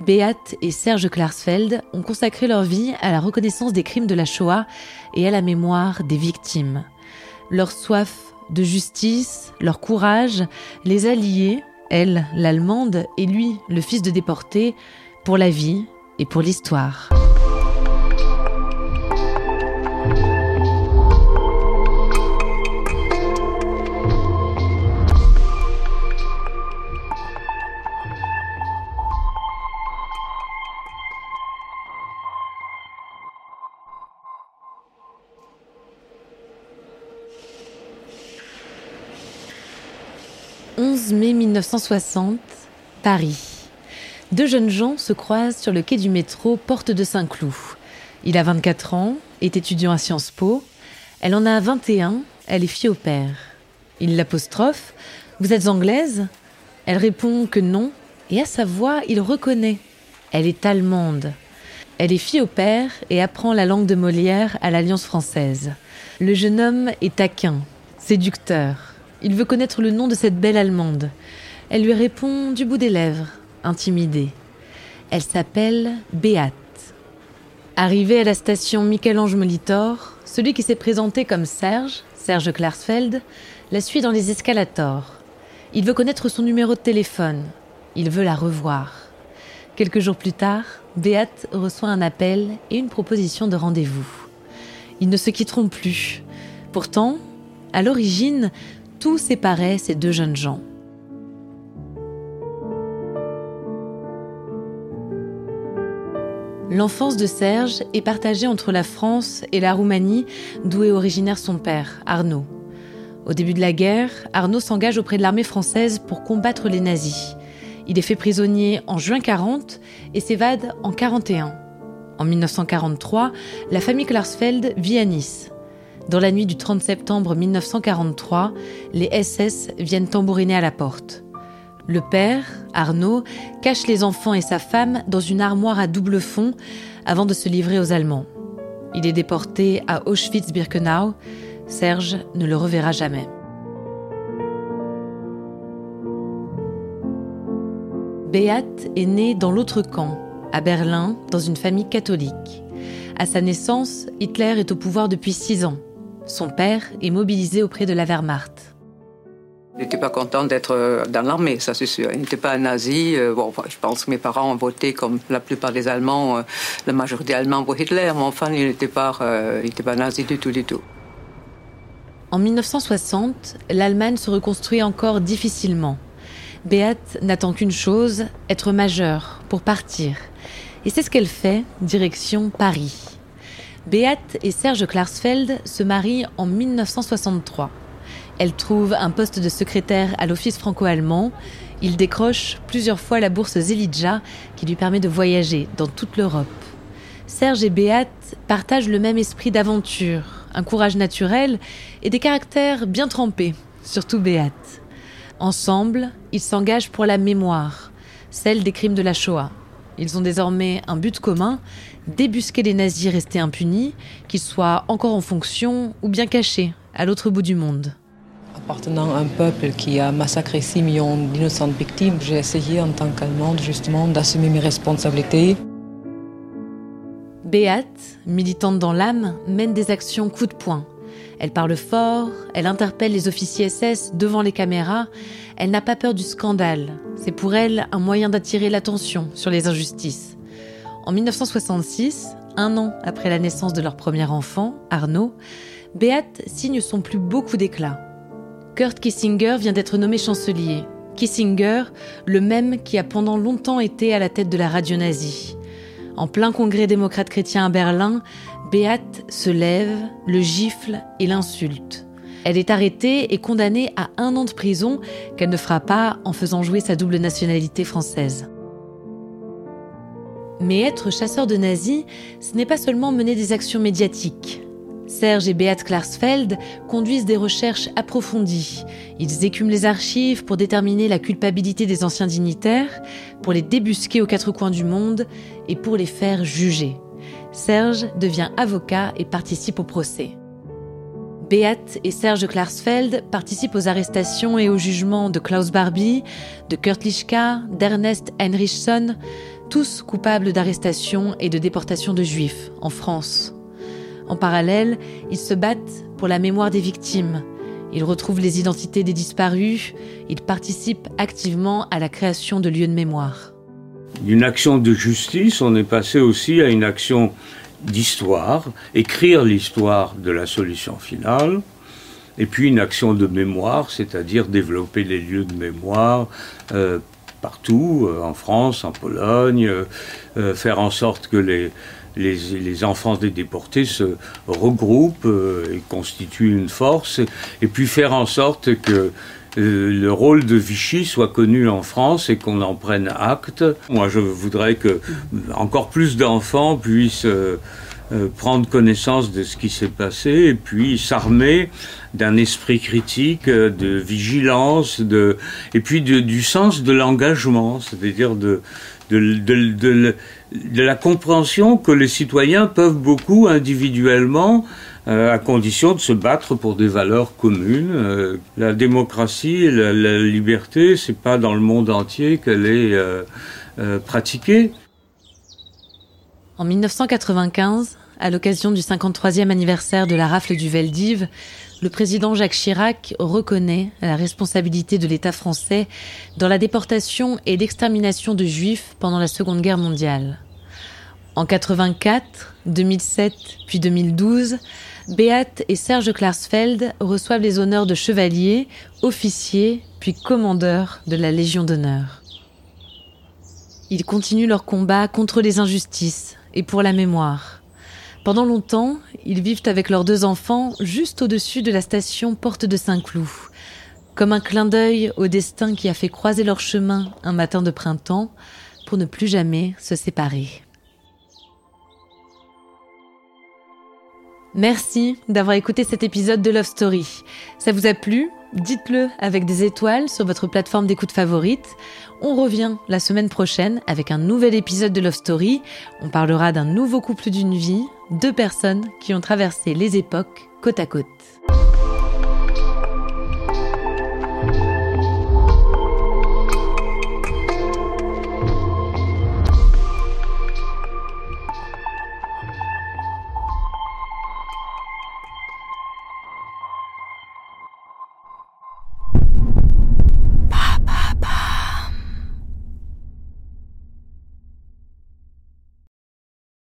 Beat et Serge Klarsfeld ont consacré leur vie à la reconnaissance des crimes de la Shoah et à la mémoire des victimes. Leur soif de justice, leur courage, les alliés, elle, l'Allemande, et lui, le fils de déporté, pour la vie et pour l'histoire. 11 mai 1960, Paris. Deux jeunes gens se croisent sur le quai du métro Porte de Saint-Cloud. Il a 24 ans, est étudiant à Sciences Po. Elle en a 21, elle est fille au père. Il l'apostrophe Vous êtes anglaise? Elle répond que non, et à sa voix, il reconnaît. Elle est allemande. Elle est fille au père et apprend la langue de Molière à l'Alliance française. Le jeune homme est taquin, séducteur. Il veut connaître le nom de cette belle Allemande. Elle lui répond du bout des lèvres, intimidée. Elle s'appelle Beate. Arrivé à la station Michel-Ange Molitor, celui qui s'est présenté comme Serge, Serge Klarsfeld, la suit dans les escalators. Il veut connaître son numéro de téléphone. Il veut la revoir. Quelques jours plus tard, Beate reçoit un appel et une proposition de rendez-vous. Ils ne se quitteront plus. Pourtant, à l'origine, tout séparait ces deux jeunes gens. L'enfance de Serge est partagée entre la France et la Roumanie, d'où est originaire son père, Arnaud. Au début de la guerre, Arnaud s'engage auprès de l'armée française pour combattre les nazis. Il est fait prisonnier en juin 40 et s'évade en 41. En 1943, la famille Klarsfeld vit à Nice. Dans la nuit du 30 septembre 1943, les SS viennent tambouriner à la porte. Le père, Arnaud, cache les enfants et sa femme dans une armoire à double fond avant de se livrer aux Allemands. Il est déporté à Auschwitz-Birkenau. Serge ne le reverra jamais. Beat est née dans l'autre camp, à Berlin, dans une famille catholique. À sa naissance, Hitler est au pouvoir depuis six ans. Son père est mobilisé auprès de la Wehrmacht. Il n'était pas content d'être euh, dans l'armée, ça c'est sûr. Il n'était pas un nazi. Euh, bon, je pense que mes parents ont voté comme la plupart des Allemands, euh, la majorité allemande pour Hitler, mais enfin, il n'était pas, il pas nazi du tout, du tout. En 1960, l'Allemagne se reconstruit encore difficilement. Beate n'attend qu'une chose, être majeure, pour partir. Et c'est ce qu'elle fait, direction Paris. Beate et Serge Klarsfeld se marient en 1963. Elle trouve un poste de secrétaire à l'Office franco-allemand. Il décroche plusieurs fois la bourse Zelidja qui lui permet de voyager dans toute l'Europe. Serge et Beate partagent le même esprit d'aventure, un courage naturel et des caractères bien trempés, surtout Beate. Ensemble, ils s'engagent pour la mémoire, celle des crimes de la Shoah. Ils ont désormais un but commun, débusquer les nazis restés impunis, qu'ils soient encore en fonction ou bien cachés à l'autre bout du monde. Appartenant à un peuple qui a massacré 6 millions d'innocentes victimes, j'ai essayé en tant qu'Allemande justement d'assumer mes responsabilités. Beate, militante dans l'âme, mène des actions coup de poing. Elle parle fort, elle interpelle les officiers SS devant les caméras, elle n'a pas peur du scandale. C'est pour elle un moyen d'attirer l'attention sur les injustices. En 1966, un an après la naissance de leur premier enfant, Arnaud, Beate signe son plus beau coup d'éclat. Kurt Kissinger vient d'être nommé chancelier. Kissinger, le même qui a pendant longtemps été à la tête de la radio nazie. En plein congrès démocrate chrétien à Berlin, Beate se lève, le gifle et l'insulte. Elle est arrêtée et condamnée à un an de prison qu'elle ne fera pas en faisant jouer sa double nationalité française. Mais être chasseur de nazis, ce n'est pas seulement mener des actions médiatiques. Serge et Beat Klarsfeld conduisent des recherches approfondies. Ils écument les archives pour déterminer la culpabilité des anciens dignitaires, pour les débusquer aux quatre coins du monde et pour les faire juger. Serge devient avocat et participe au procès. Beat et Serge Klarsfeld participent aux arrestations et au jugement de Klaus Barbie, de Kurt Lischka, d'Ernest Heinrichson, tous coupables d'arrestation et de déportation de juifs en France. En parallèle, ils se battent pour la mémoire des victimes. Ils retrouvent les identités des disparus. Ils participent activement à la création de lieux de mémoire. D'une action de justice, on est passé aussi à une action d'histoire, écrire l'histoire de la solution finale, et puis une action de mémoire, c'est-à-dire développer les lieux de mémoire euh, partout, euh, en France, en Pologne, euh, faire en sorte que les, les, enfants des déportés se regroupent et constituent une force, et puis faire en sorte que euh, le rôle de Vichy soit connu en France et qu'on en prenne acte. Moi, je voudrais que encore plus d'enfants puissent euh, prendre connaissance de ce qui s'est passé et puis s'armer d'un esprit critique, de vigilance, de, et puis du sens de l'engagement, c'est-à-dire de, de, la compréhension que les citoyens peuvent beaucoup individuellement, euh, à condition de se battre pour des valeurs communes. Euh, la démocratie, la, la liberté, c'est pas dans le monde entier qu'elle est euh, pratiquée. En 1995, à l'occasion du 53e anniversaire de la rafle du Veldiv, le président Jacques Chirac reconnaît la responsabilité de l'État français dans la déportation et l'extermination de juifs pendant la Seconde Guerre mondiale. En 84, 2007 puis 2012, Beat et Serge Klarsfeld reçoivent les honneurs de chevalier, officier puis commandeur de la Légion d'honneur. Ils continuent leur combat contre les injustices et pour la mémoire. Pendant longtemps, ils vivent avec leurs deux enfants juste au-dessus de la station Porte de Saint-Cloud. Comme un clin d'œil au destin qui a fait croiser leur chemin un matin de printemps pour ne plus jamais se séparer. Merci d'avoir écouté cet épisode de Love Story. Ça vous a plu? Dites-le avec des étoiles sur votre plateforme d'écoute favorite. On revient la semaine prochaine avec un nouvel épisode de Love Story. On parlera d'un nouveau couple d'une vie, deux personnes qui ont traversé les époques côte à côte.